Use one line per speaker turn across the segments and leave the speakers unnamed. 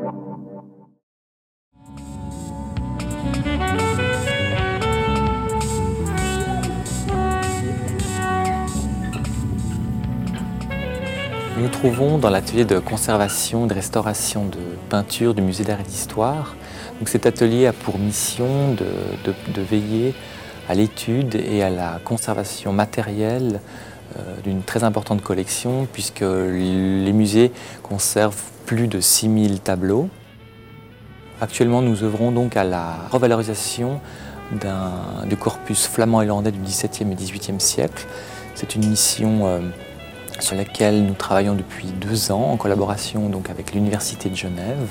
Nous nous trouvons dans l'atelier de conservation et de restauration de peinture du musée d'art et d'histoire. cet atelier a pour mission de, veiller à l'étude et à la conservation matérielle d'une très importante collection puisque les musées conservent plus de 6000 tableaux. Actuellement, nous œuvrons donc à la revalorisation du corpus flamand-hollandais du XVIIe et XVIIIe siècle. C'est une mission euh, sur laquelle nous travaillons depuis deux ans en collaboration donc avec l'Université de Genève.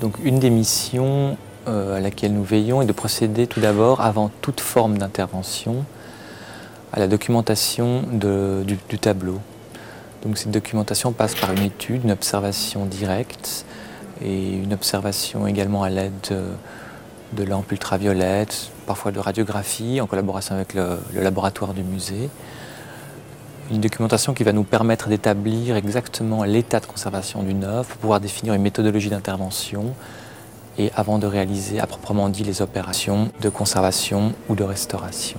Donc une des missions euh, à laquelle nous veillons est de procéder tout d'abord, avant toute forme d'intervention, à la documentation du, tableau. Donc cette documentation passe par une étude, une observation directe et une observation également à l'aide de, lampes ultraviolettes, parfois de radiographie en collaboration avec le laboratoire du musée une documentation qui va nous permettre d'établir exactement l'état de conservation d'une œuvre pour pouvoir définir une méthodologie d'intervention et avant de réaliser à proprement dit les opérations de conservation ou de restauration.